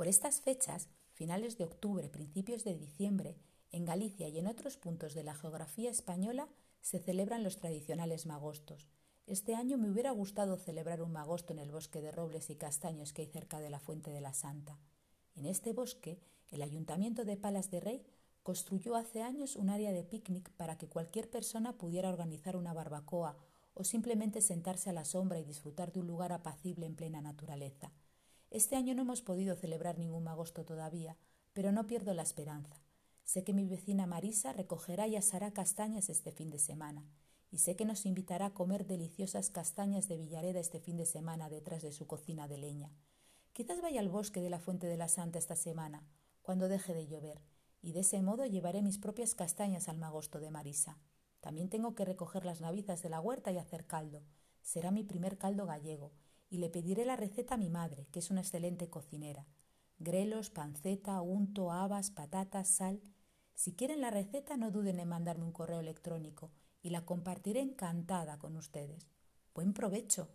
Por estas fechas, finales de octubre, principios de diciembre, en Galicia y en otros puntos de la geografía española se celebran los tradicionales magostos. Este año me hubiera gustado celebrar un magosto en el bosque de robles y castaños que hay cerca de la Fuente de la Santa. En este bosque, el Ayuntamiento de Palas de Rey construyó hace años un área de picnic para que cualquier persona pudiera organizar una barbacoa o simplemente sentarse a la sombra y disfrutar de un lugar apacible en plena naturaleza. Este año no hemos podido celebrar ningún magosto todavía, pero no pierdo la esperanza. Sé que mi vecina Marisa recogerá y asará castañas este fin de semana, y sé que nos invitará a comer deliciosas castañas de Villareda este fin de semana detrás de su cocina de leña. Quizás vaya al bosque de la Fuente de la Santa esta semana, cuando deje de llover, y de ese modo llevaré mis propias castañas al magosto de Marisa. También tengo que recoger las navizas de la huerta y hacer caldo. Será mi primer caldo gallego, y le pediré la receta a mi madre, que es una excelente cocinera. Grelos, panceta, unto, habas, patatas, sal. Si quieren la receta, no duden en mandarme un correo electrónico y la compartiré encantada con ustedes. Buen provecho.